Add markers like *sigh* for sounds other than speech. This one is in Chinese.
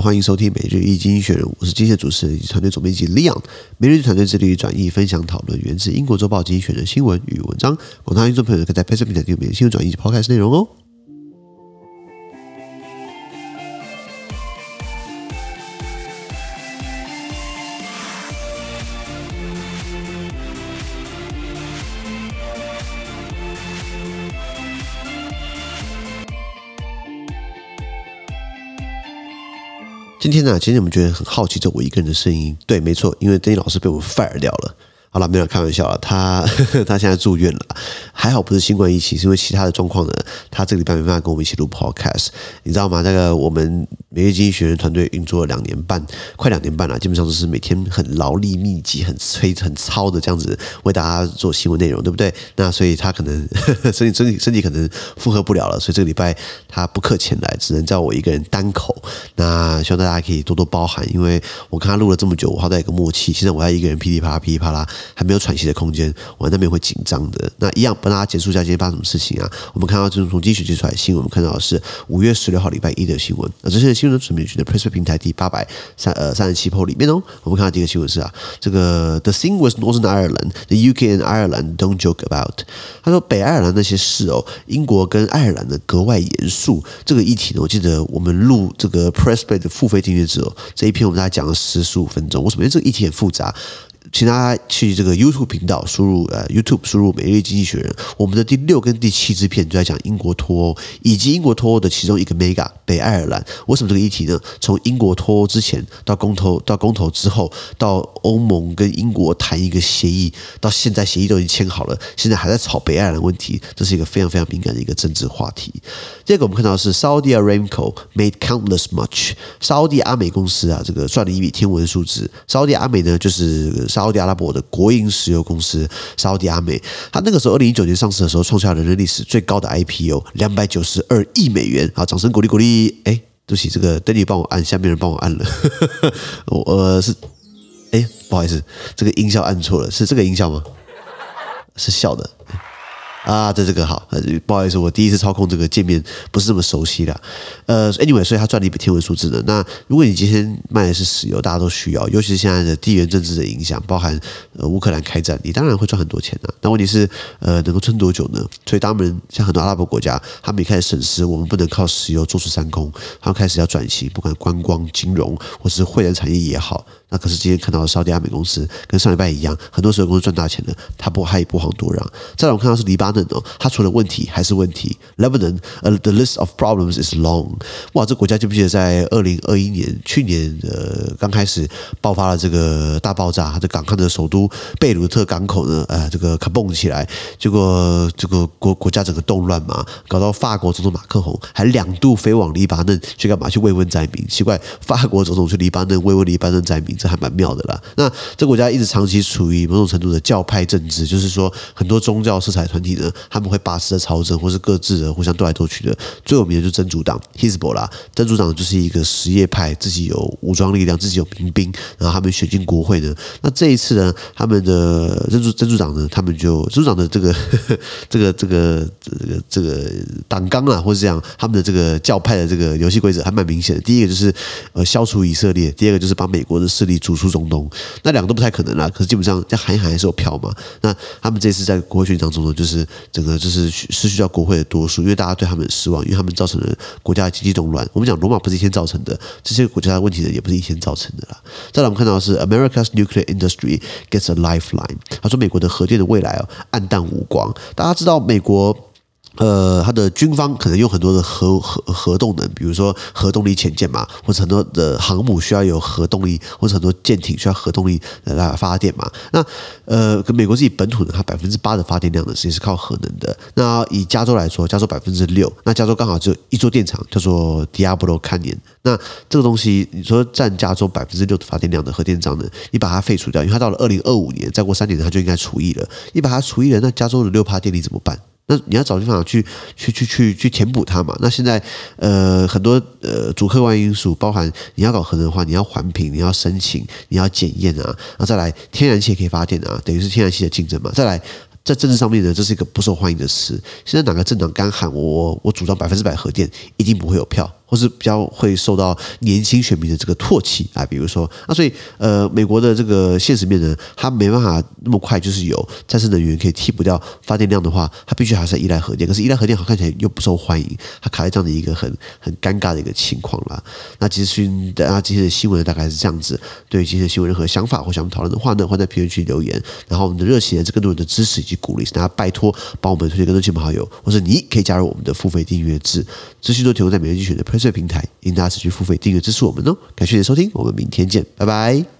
欢迎收听每日一经选人，我是今天的主持人以及团队总编辑 Leon。每日团队致力于转译、分享、讨论源自英国周报经济学人新闻与文章。广大听众朋友可以在 Facebook 平台订阅新闻转译及 Podcast 内容哦。今天呢、啊，其实你们觉得很好奇，这我一个人的声音。对，没错，因为邓老师被我 fire 掉了。好了，没有开玩笑了，他 *laughs* 他现在住院了，还好不是新冠疫情，是因为其他的状况呢。他这个礼拜没办法跟我们一起录 podcast，你知道吗？那个我们每日经济学人团队运作了两年半，快两年半了，基本上都是每天很劳力密集、很催、很操的这样子为大家做新闻内容，对不对？那所以他可能身体身体身体可能负荷不了了，所以这个礼拜他不客前来，只能叫我一个人单口。那希望大家可以多多包涵，因为我看他录了这么久，我好歹有个默契。现在我要一个人噼里啪啦、噼里啪啦。还没有喘息的空间，我那边会紧张的。那一样帮大家结束一下今天发生什么事情啊？我们看到就是从经济学出来的新闻，我们看到的是五月十六号礼拜一的新闻。那这些新闻准备去的 PressPlay 平台第八百三呃三十七 po 里面哦。我们看到第一个新闻是啊，这个 The thing with Northern Ireland, the UK and Ireland don't joke about。他说北爱尔兰那些事哦，英国跟爱尔兰的格外严肃。这个议题呢，我记得我们录这个 PressPlay 的付费订阅之后，这一篇我们大概讲了十十五分钟。我怎么？觉得这个议题很复杂。请大家去这个 YouTube 频道输入呃 YouTube 输入每日经济学人，我们的第六跟第七支片就在讲英国脱欧以及英国脱欧的其中一个 Mega 北爱尔兰。为什么这个议题呢？从英国脱欧之前到公投到公投之后，到欧盟跟英国谈一个协议，到现在协议都已经签好了，现在还在吵北爱尔兰问题，这是一个非常非常敏感的一个政治话题。第二个我们看到是 Saudi Aramco made countless much，沙乌阿美公司啊，这个赚了一笔天文数字。沙乌阿美呢，就是。沙特阿拉伯的国营石油公司沙特阿美，他那个时候二零一九年上市的时候，创下了人类历史最高的 IPO，两百九十二亿美元。好，掌声鼓励鼓励。哎，对不起，这个等你帮我按，下面人帮我按了。*laughs* 我呃是，哎，不好意思，这个音效按错了，是这个音效吗？是笑的。啊，这这个好，不好意思，我第一次操控这个界面不是这么熟悉的。呃，anyway，所以他赚了一笔天文数字呢。那如果你今天卖的是石油，大家都需要，尤其是现在的地缘政治的影响，包含呃乌克兰开战，你当然会赚很多钱的。那问题是，呃，能够撑多久呢？所以当然，像很多阿拉伯国家，他们也开始审视，我们不能靠石油坐出山空，他们开始要转型，不管观光、金融或是会员产业也好。那可是今天看到的沙乌地阿美公司跟上礼拜一样，很多石油公司赚大钱的，他不他也不遑多让。再来我们看到是黎巴嫩哦，他除了问题还是问题。Lebanon，呃，the list of problems is long。哇，这国家记不记得在二零二一年去年呃刚开始爆发了这个大爆炸，这港口的首都贝鲁特港口呢，呃，这个卡蹦起来，结果这个国国家整个动乱嘛，搞到法国总统马克宏还两度飞往黎巴嫩去干嘛？去慰问灾民。奇怪，法国总统去黎巴嫩慰问黎巴嫩灾民。这还蛮妙的啦。那这国家一直长期处于某种程度的教派政治，就是说很多宗教色彩团体呢，他们会把持着朝政，或是各自的互相斗来斗去的。最有名的就是真主党 Hezbollah，真主党就是一个什叶派，自己有武装力量，自己有民兵，然后他们选进国会呢。那这一次呢，他们的真主真主党呢，他们就真主党的这个 *laughs* 这个这个这个这个党纲啊，或是这样，他们的这个教派的这个游戏规则还蛮明显的。第一个就是呃消除以色列，第二个就是把美国的势力。逐出中东，那两个都不太可能啦。可是基本上，这样喊一喊还是有票嘛。那他们这次在国会选举当中呢，就是整个就是失去掉国会的多数，因为大家对他们失望，因为他们造成了国家的经济动乱。我们讲罗马不是一天造成的，这些国家的问题呢，也不是一天造成的啦。再来，我们看到的是 America's nuclear industry gets a lifeline。他说，美国的核电的未来哦，黯淡无光。大家知道美国。呃，它的军方可能用很多的核核核动能，比如说核动力潜舰嘛，或者很多的航母需要有核动力，或者很多舰艇需要核动力来来发电嘛。那呃，跟美国自己本土呢，它百分之八的发电量呢，实际是靠核能的。那以加州来说，加州百分之六，那加州刚好只有一座电厂，叫做 Diablo Canyon。那这个东西，你说占加州百分之六的发电量的核电厂呢，你把它废除掉，因为它到了二零二五年，再过三年它就应该除役了。你把它除役了，那加州的六趴电力怎么办？那你要找地方去去去去去填补它嘛？那现在呃很多呃主客观因素，包含你要搞核能的话，你要环评，你要申请，你要检验啊，然后再来天然气也可以发电啊，等于是天然气的竞争嘛。再来在政治上面呢，这是一个不受欢迎的词。现在哪个政党敢喊我我主张百分之百核电，一定不会有票。或是比较会受到年轻选民的这个唾弃啊。比如说啊，所以呃，美国的这个现实面呢，它没办法那么快就是有再生能源可以替补掉发电量的话，它必须还是依赖核电。可是依赖核电好看起来又不受欢迎，它卡在这样的一个很很尴尬的一个情况啦。那其实大家今天的新闻大概是这样子。对于今天的新闻任何想法或想讨论的话呢，欢迎在评论区留言。然后我们的热情、是更多人的支持以及鼓励，大家拜托帮我们推荐更多亲朋好友，或者你可以加入我们的付费订阅制，资讯都提供在每日精选的水平台，欢迎大家持续付费订阅支持我们哦。感谢你的收听，我们明天见，拜拜。